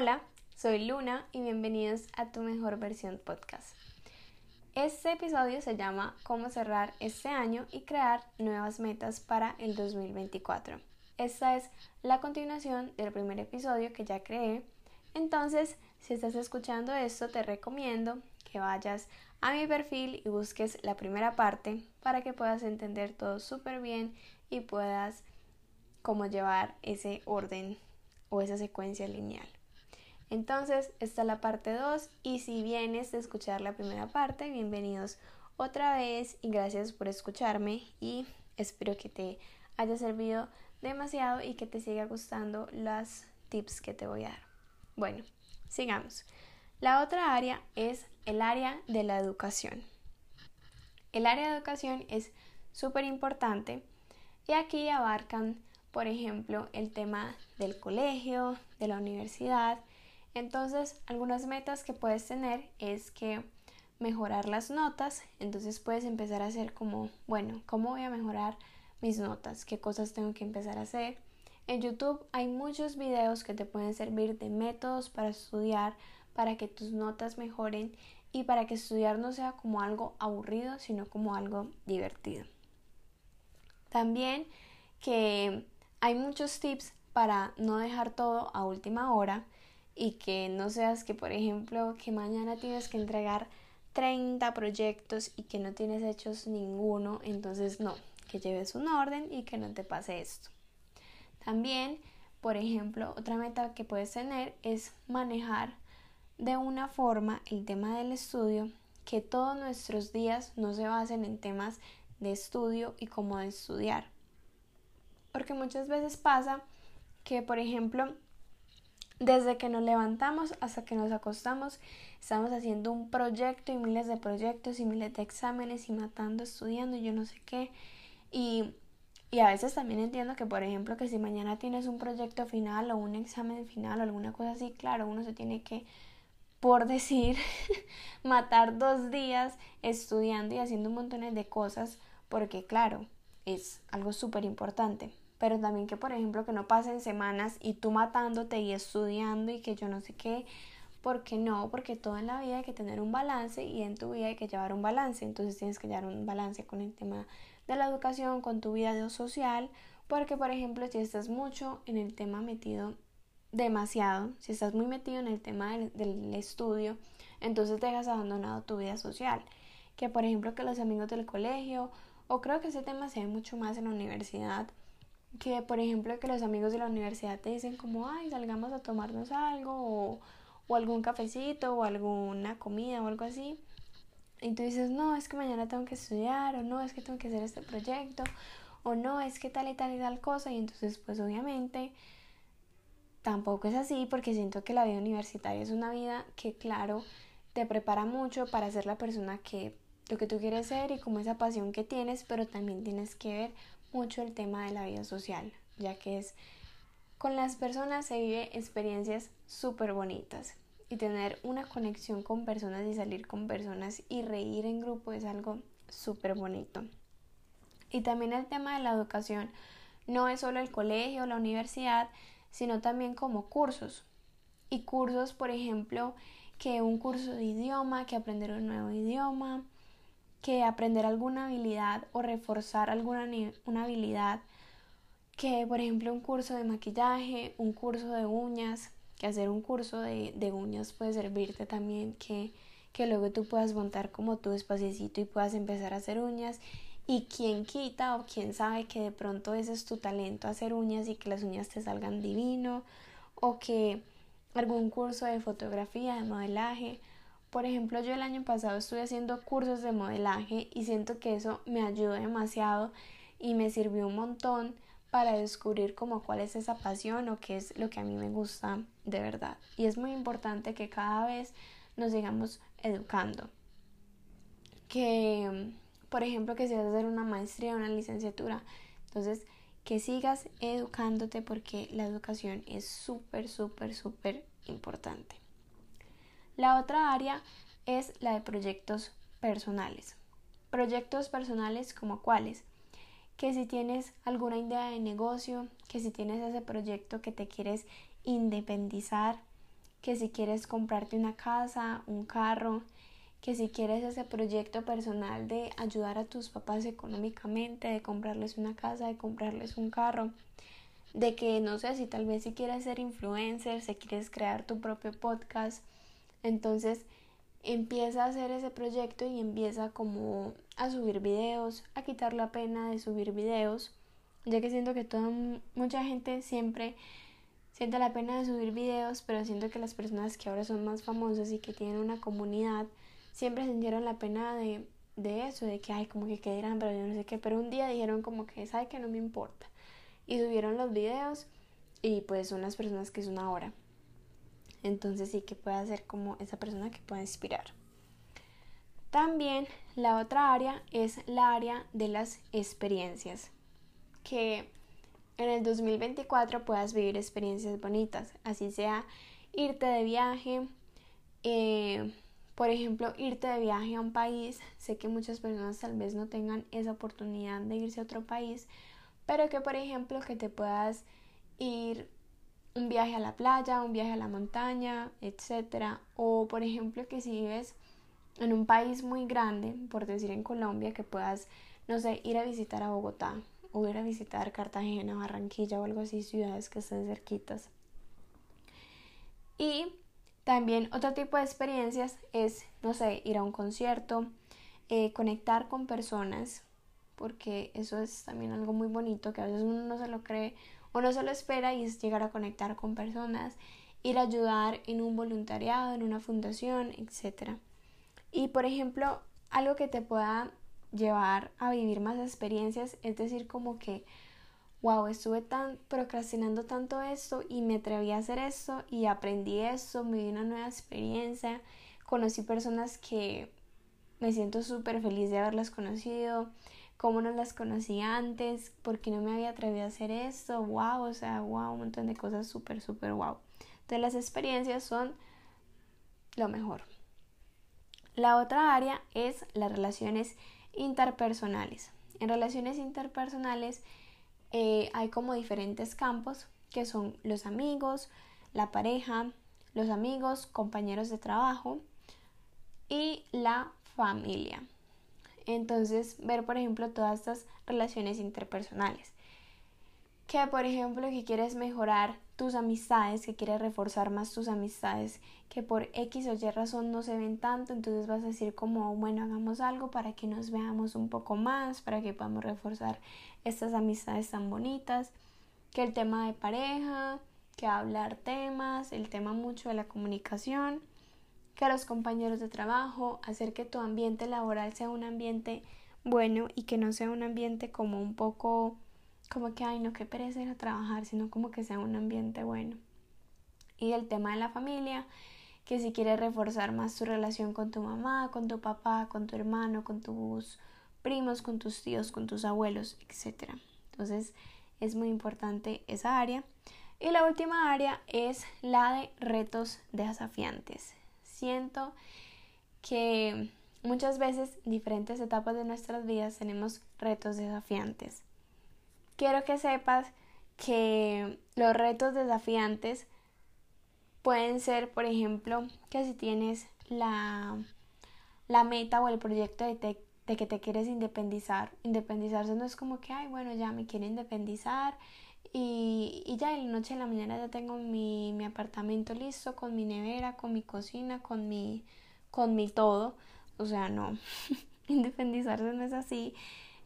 Hola, soy Luna y bienvenidos a Tu Mejor Versión Podcast. Este episodio se llama Cómo cerrar este año y crear nuevas metas para el 2024. Esta es la continuación del primer episodio que ya creé. Entonces, si estás escuchando esto, te recomiendo que vayas a mi perfil y busques la primera parte para que puedas entender todo súper bien y puedas como llevar ese orden o esa secuencia lineal. Entonces, esta es la parte 2 y si vienes de escuchar la primera parte, bienvenidos otra vez y gracias por escucharme y espero que te haya servido demasiado y que te siga gustando las tips que te voy a dar. Bueno, sigamos. La otra área es el área de la educación. El área de educación es súper importante y aquí abarcan, por ejemplo, el tema del colegio, de la universidad. Entonces, algunas metas que puedes tener es que mejorar las notas, entonces puedes empezar a hacer como, bueno, ¿cómo voy a mejorar mis notas? ¿Qué cosas tengo que empezar a hacer? En YouTube hay muchos videos que te pueden servir de métodos para estudiar, para que tus notas mejoren y para que estudiar no sea como algo aburrido, sino como algo divertido. También que hay muchos tips para no dejar todo a última hora y que no seas que, por ejemplo, que mañana tienes que entregar 30 proyectos y que no tienes hechos ninguno, entonces no, que lleves un orden y que no te pase esto. También, por ejemplo, otra meta que puedes tener es manejar de una forma el tema del estudio, que todos nuestros días no se basen en temas de estudio y cómo estudiar. Porque muchas veces pasa que, por ejemplo, desde que nos levantamos hasta que nos acostamos, estamos haciendo un proyecto y miles de proyectos y miles de exámenes y matando, estudiando y yo no sé qué. Y y a veces también entiendo que, por ejemplo, que si mañana tienes un proyecto final o un examen final o alguna cosa así, claro, uno se tiene que, por decir, matar dos días estudiando y haciendo un montón de cosas, porque, claro, es algo súper importante. Pero también que, por ejemplo, que no pasen semanas y tú matándote y estudiando y que yo no sé qué, porque no, porque todo en la vida hay que tener un balance y en tu vida hay que llevar un balance. Entonces tienes que llevar un balance con el tema de la educación con tu vida social, porque por ejemplo si estás mucho en el tema metido demasiado, si estás muy metido en el tema del, estudio, entonces dejas abandonado tu vida social, que por ejemplo que los amigos del colegio, o creo que ese tema se ve mucho más en la universidad, que por ejemplo que los amigos de la universidad te dicen como, ay, salgamos a tomarnos algo, o, o algún cafecito, o alguna comida, o algo así, y tú dices, no, es que mañana tengo que estudiar, o no, es que tengo que hacer este proyecto, o no, es que tal y tal y tal cosa, y entonces pues obviamente tampoco es así porque siento que la vida universitaria es una vida que claro te prepara mucho para ser la persona que lo que tú quieres ser y como esa pasión que tienes, pero también tienes que ver mucho el tema de la vida social, ya que es con las personas se vive experiencias súper bonitas y tener una conexión con personas y salir con personas y reír en grupo es algo súper bonito. Y también el tema de la educación no es solo el colegio la universidad, sino también como cursos. Y cursos, por ejemplo, que un curso de idioma, que aprender un nuevo idioma, que aprender alguna habilidad o reforzar alguna una habilidad, que por ejemplo un curso de maquillaje, un curso de uñas, que hacer un curso de, de uñas puede servirte también que, que luego tú puedas montar como tu espaciecito y puedas empezar a hacer uñas y quien quita o quien sabe que de pronto ese es tu talento hacer uñas y que las uñas te salgan divino o que algún curso de fotografía, de modelaje. Por ejemplo, yo el año pasado estuve haciendo cursos de modelaje y siento que eso me ayudó demasiado y me sirvió un montón para descubrir como cuál es esa pasión o qué es lo que a mí me gusta de verdad. Y es muy importante que cada vez nos sigamos educando. Que, por ejemplo, que si vas a hacer una maestría o una licenciatura, entonces que sigas educándote porque la educación es súper, súper, súper importante. La otra área es la de proyectos personales. Proyectos personales como cuáles? que si tienes alguna idea de negocio, que si tienes ese proyecto que te quieres independizar, que si quieres comprarte una casa, un carro, que si quieres ese proyecto personal de ayudar a tus papás económicamente, de comprarles una casa, de comprarles un carro, de que no sé si tal vez si quieres ser influencer, si quieres crear tu propio podcast, entonces empieza a hacer ese proyecto y empieza como a subir videos, a quitar la pena de subir videos, ya que siento que toda mucha gente siempre siente la pena de subir videos, pero siento que las personas que ahora son más famosas y que tienen una comunidad siempre sintieron la pena de, de eso, de que, ay, como que qué dirán, pero yo no sé qué, pero un día dijeron como que, sabe que no me importa. Y subieron los videos y pues son las personas que son ahora. Entonces sí que puede ser como esa persona que pueda inspirar. También la otra área es la área de las experiencias. Que en el 2024 puedas vivir experiencias bonitas, así sea irte de viaje, eh, por ejemplo, irte de viaje a un país, sé que muchas personas tal vez no tengan esa oportunidad de irse a otro país, pero que por ejemplo que te puedas ir un viaje a la playa, un viaje a la montaña, etcétera, o por ejemplo que si vives en un país muy grande, por decir en Colombia, que puedas, no sé, ir a visitar a Bogotá o ir a visitar Cartagena, Barranquilla o algo así, ciudades que estén cerquitas. Y también otro tipo de experiencias es, no sé, ir a un concierto, eh, conectar con personas, porque eso es también algo muy bonito que a veces uno no se lo cree o no se lo espera y es llegar a conectar con personas, ir a ayudar en un voluntariado, en una fundación, etc. Y por ejemplo, algo que te pueda llevar a vivir más experiencias, es decir, como que wow, estuve tan procrastinando tanto esto y me atreví a hacer esto y aprendí esto, me di una nueva experiencia, conocí personas que me siento súper feliz de haberlas conocido, cómo no las conocí antes, por qué no me había atrevido a hacer esto, wow, o sea, wow, un montón de cosas súper, súper wow. Entonces las experiencias son lo mejor. La otra área es las relaciones interpersonales. En relaciones interpersonales eh, hay como diferentes campos que son los amigos, la pareja, los amigos, compañeros de trabajo y la familia. Entonces, ver, por ejemplo, todas estas relaciones interpersonales. Que, por ejemplo, que quieres mejorar tus amistades, que quieres reforzar más tus amistades, que por X o Y razón no se ven tanto, entonces vas a decir como, bueno, hagamos algo para que nos veamos un poco más, para que podamos reforzar estas amistades tan bonitas, que el tema de pareja, que hablar temas, el tema mucho de la comunicación, que los compañeros de trabajo, hacer que tu ambiente laboral sea un ambiente bueno y que no sea un ambiente como un poco como que ay no que pereza a trabajar, sino como que sea un ambiente bueno. Y el tema de la familia, que si quieres reforzar más tu relación con tu mamá, con tu papá, con tu hermano, con tus primos, con tus tíos, con tus abuelos, etc. Entonces es muy importante esa área. Y la última área es la de retos desafiantes. Siento que muchas veces en diferentes etapas de nuestras vidas tenemos retos desafiantes. Quiero que sepas que los retos desafiantes pueden ser, por ejemplo, que si tienes la, la meta o el proyecto de, de que te quieres independizar. Independizarse no es como que, ay, bueno, ya me quiero independizar y, y ya de la noche a la mañana ya tengo mi, mi apartamento listo con mi nevera, con mi cocina, con mi, con mi todo. O sea, no, independizarse no es así.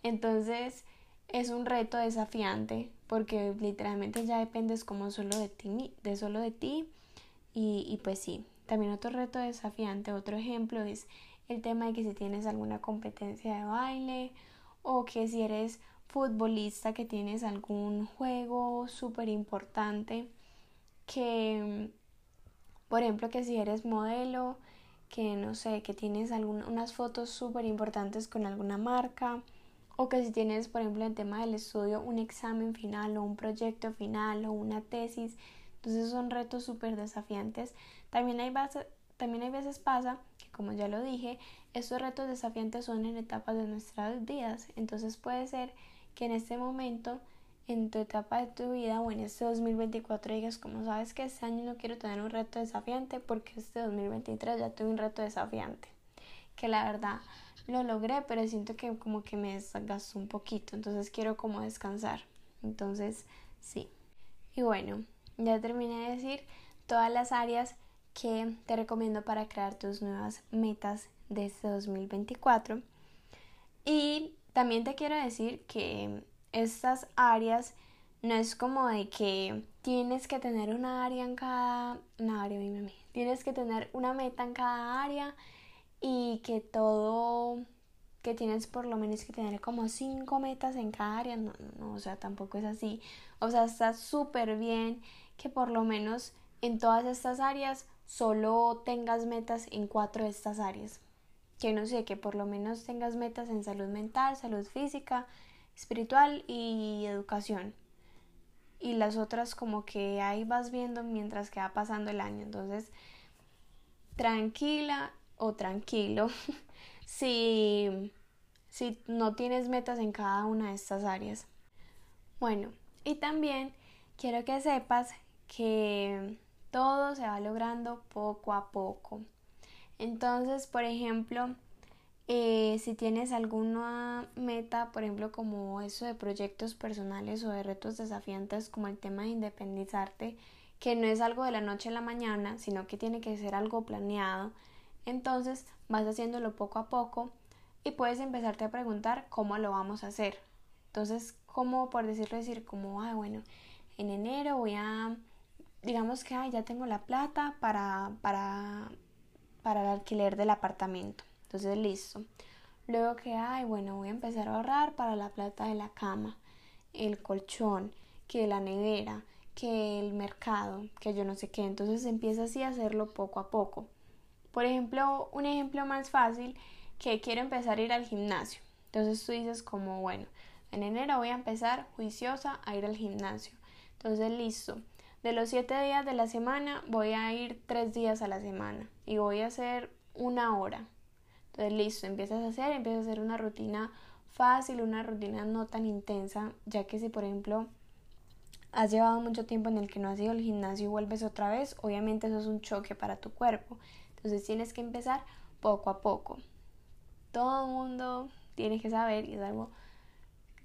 Entonces es un reto desafiante porque literalmente ya dependes como solo de ti, de solo de ti. Y, y pues sí, también otro reto desafiante, otro ejemplo es el tema de que si tienes alguna competencia de baile o que si eres futbolista que tienes algún juego súper importante que por ejemplo que si eres modelo que no sé que tienes unas fotos súper importantes con alguna marca o que si tienes por ejemplo el tema del estudio un examen final o un proyecto final o una tesis entonces son retos súper desafiantes también hay, también hay veces pasa como ya lo dije, estos retos desafiantes son en etapas de nuestras vidas. Entonces puede ser que en este momento en tu etapa de tu vida o en este 2024 digas como sabes que este año no quiero tener un reto desafiante porque este 2023 ya tuve un reto desafiante que la verdad lo logré pero siento que como que me desgastó un poquito entonces quiero como descansar. Entonces sí. Y bueno ya terminé de decir todas las áreas que te recomiendo para crear tus nuevas metas de este 2024 y también te quiero decir que estas áreas no es como de que tienes que tener una área en cada una área, tienes que tener una meta en cada área y que todo que tienes por lo menos que tener como cinco metas en cada área, no, no, o sea, tampoco es así. O sea, está súper bien que por lo menos en todas estas áreas solo tengas metas en cuatro de estas áreas. Que no sé, que por lo menos tengas metas en salud mental, salud física, espiritual y educación. Y las otras como que ahí vas viendo mientras que va pasando el año. Entonces, tranquila o tranquilo si, si no tienes metas en cada una de estas áreas. Bueno, y también quiero que sepas que todo se va logrando poco a poco. Entonces, por ejemplo, eh, si tienes alguna meta, por ejemplo, como eso de proyectos personales o de retos desafiantes, como el tema de independizarte, que no es algo de la noche a la mañana, sino que tiene que ser algo planeado, entonces vas haciéndolo poco a poco y puedes empezarte a preguntar cómo lo vamos a hacer. Entonces, como por decirlo decir, como, ah, bueno, en enero voy a, digamos que, ya tengo la plata para, para, para el alquiler del apartamento. Entonces, listo. Luego que, ay, bueno, voy a empezar a ahorrar para la plata de la cama, el colchón, que la nevera, que el mercado, que yo no sé qué. Entonces empieza así a hacerlo poco a poco. Por ejemplo, un ejemplo más fácil que quiero empezar a ir al gimnasio. Entonces tú dices como, bueno, en enero voy a empezar juiciosa a ir al gimnasio. Entonces, listo. De los siete días de la semana voy a ir tres días a la semana y voy a hacer una hora. Entonces, listo, empiezas a hacer, empiezas a hacer una rutina fácil, una rutina no tan intensa, ya que si por ejemplo has llevado mucho tiempo en el que no has ido al gimnasio y vuelves otra vez, obviamente eso es un choque para tu cuerpo. Entonces tienes que empezar poco a poco. Todo el mundo tiene que saber y es algo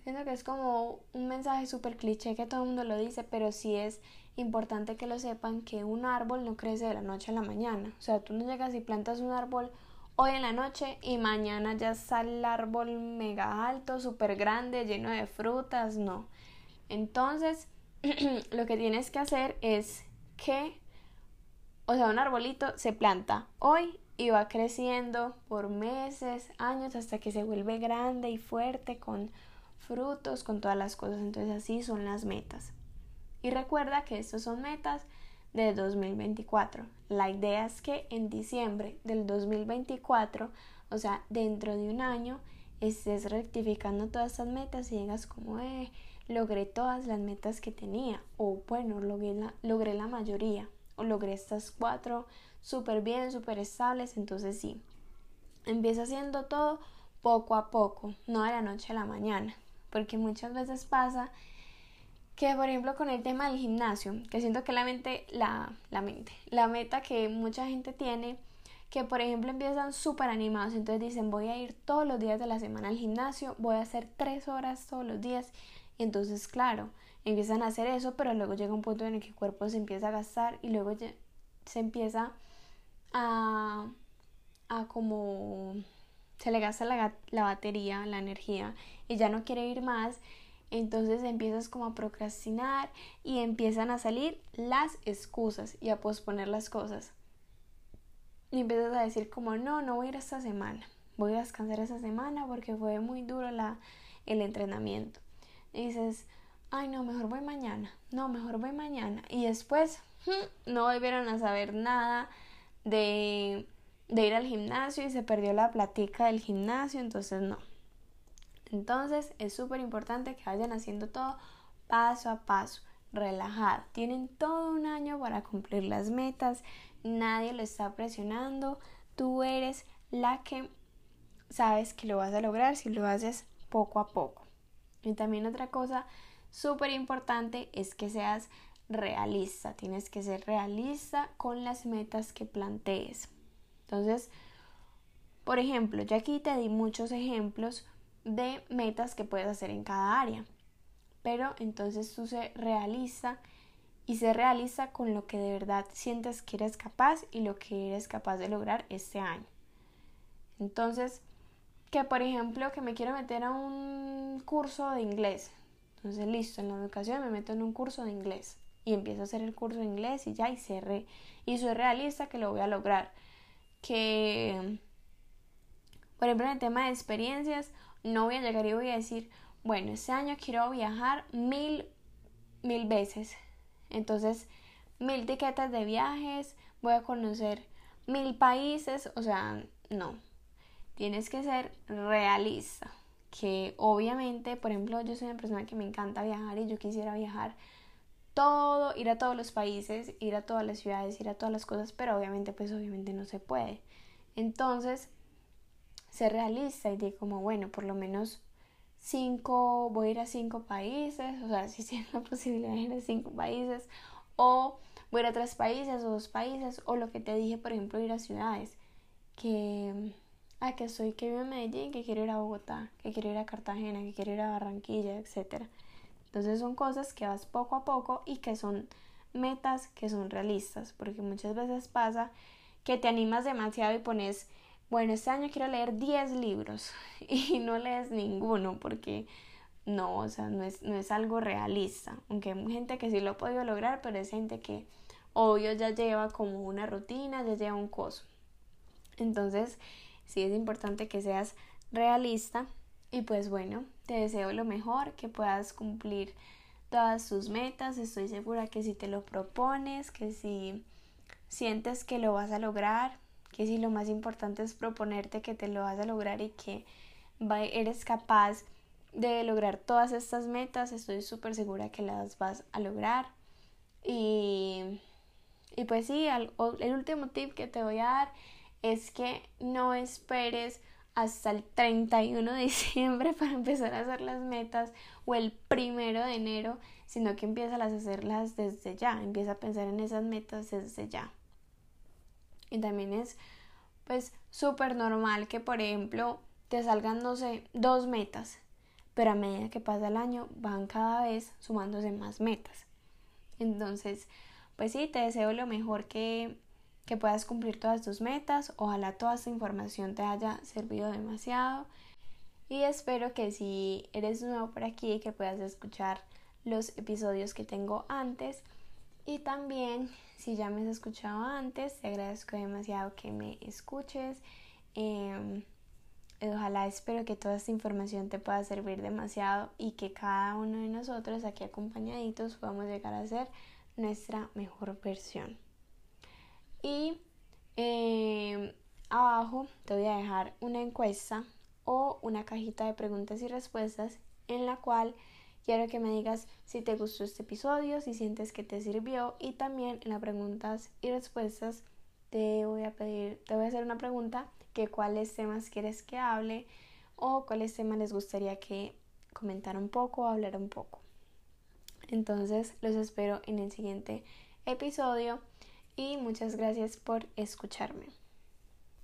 siento que es como un mensaje súper cliché que todo el mundo lo dice, pero sí es importante que lo sepan que un árbol no crece de la noche a la mañana. O sea, tú no llegas y plantas un árbol hoy en la noche y mañana ya sale el árbol mega alto, súper grande, lleno de frutas, no. Entonces, lo que tienes que hacer es que, o sea, un arbolito se planta hoy y va creciendo por meses, años, hasta que se vuelve grande y fuerte con frutos, con todas las cosas. Entonces así son las metas. Y recuerda que estas son metas de 2024. La idea es que en diciembre del 2024, o sea, dentro de un año, estés rectificando todas estas metas y digas como, eh, logré todas las metas que tenía, o bueno, logré la, logré la mayoría, o logré estas cuatro súper bien, súper estables, entonces sí, empieza haciendo todo poco a poco, no de la noche a la mañana, porque muchas veces pasa que por ejemplo con el tema del gimnasio, que siento que la mente, la, la mente, la meta que mucha gente tiene, que por ejemplo empiezan súper animados, entonces dicen voy a ir todos los días de la semana al gimnasio, voy a hacer tres horas todos los días, y entonces claro, empiezan a hacer eso, pero luego llega un punto en el que el cuerpo se empieza a gastar y luego se empieza a, a como se le gasta la, la batería, la energía y ya no quiere ir más entonces empiezas como a procrastinar y empiezan a salir las excusas y a posponer las cosas. Y empiezas a decir como no, no voy a ir esta semana, voy a descansar esta semana porque fue muy duro el entrenamiento. Y dices, ay no, mejor voy mañana, no, mejor voy mañana. Y después hmm, no volvieron a saber nada de, de ir al gimnasio y se perdió la platica del gimnasio, entonces no. Entonces es súper importante que vayan haciendo todo paso a paso, relajado. Tienen todo un año para cumplir las metas, nadie lo está presionando, tú eres la que sabes que lo vas a lograr si lo haces poco a poco. Y también otra cosa súper importante es que seas realista. Tienes que ser realista con las metas que plantees. Entonces, por ejemplo, yo aquí te di muchos ejemplos de metas que puedes hacer en cada área. Pero entonces tú se realista y se realiza con lo que de verdad sientes que eres capaz y lo que eres capaz de lograr este año. Entonces, que por ejemplo que me quiero meter a un curso de inglés. Entonces, listo, en la educación me meto en un curso de inglés y empiezo a hacer el curso de inglés y ya y cerré. Y soy realista que lo voy a lograr. Que, por ejemplo, en el tema de experiencias, no voy a llegar y voy a decir, bueno, este año quiero viajar mil, mil veces. Entonces, mil tiquetes de viajes, voy a conocer mil países, o sea, no, tienes que ser realista. Que obviamente, por ejemplo, yo soy una persona que me encanta viajar y yo quisiera viajar todo, ir a todos los países, ir a todas las ciudades, ir a todas las cosas, pero obviamente, pues obviamente no se puede. Entonces, ser realista y decir como, bueno, por lo menos cinco, voy a ir a cinco países, o sea, si tienes la posibilidad ir a cinco países, o voy a ir a tres países o dos países, o lo que te dije, por ejemplo, ir a ciudades, que ah, que soy que vivo en Medellín, que quiero ir a Bogotá, que quiero ir a Cartagena, que quiero ir a Barranquilla, etc. Entonces son cosas que vas poco a poco y que son metas que son realistas, porque muchas veces pasa que te animas demasiado y pones, bueno, este año quiero leer 10 libros y no lees ninguno porque no, o sea, no es, no es algo realista, aunque hay gente que sí lo ha podido lograr, pero es gente que obvio ya lleva como una rutina, ya lleva un coso. Entonces, sí es importante que seas realista y pues bueno, te deseo lo mejor, que puedas cumplir todas tus metas, estoy segura que si te lo propones, que si sientes que lo vas a lograr, que si lo más importante es proponerte que te lo vas a lograr y que eres capaz de lograr todas estas metas, estoy súper segura que las vas a lograr. Y, y pues sí, el último tip que te voy a dar es que no esperes hasta el 31 de diciembre para empezar a hacer las metas o el primero de enero, sino que empieza a hacerlas desde ya, empieza a pensar en esas metas desde ya. Y también es pues súper normal que por ejemplo te salgan, no sé, dos metas, pero a medida que pasa el año van cada vez sumándose más metas. Entonces, pues sí, te deseo lo mejor que que puedas cumplir todas tus metas. Ojalá toda esta información te haya servido demasiado. Y espero que si eres nuevo por aquí, que puedas escuchar los episodios que tengo antes. Y también, si ya me has escuchado antes, te agradezco demasiado que me escuches. Em, ojalá espero que toda esta información te pueda servir demasiado y que cada uno de nosotros aquí acompañaditos podamos llegar a ser nuestra mejor versión. Y em, abajo te voy a dejar una encuesta o una cajita de preguntas y respuestas en la cual quiero que me digas si te gustó este episodio, si sientes que te sirvió y también en las preguntas y respuestas te voy a pedir, te voy a hacer una pregunta que cuáles temas quieres que hable o cuáles temas les gustaría que comentara un poco o hablara un poco. Entonces los espero en el siguiente episodio y muchas gracias por escucharme.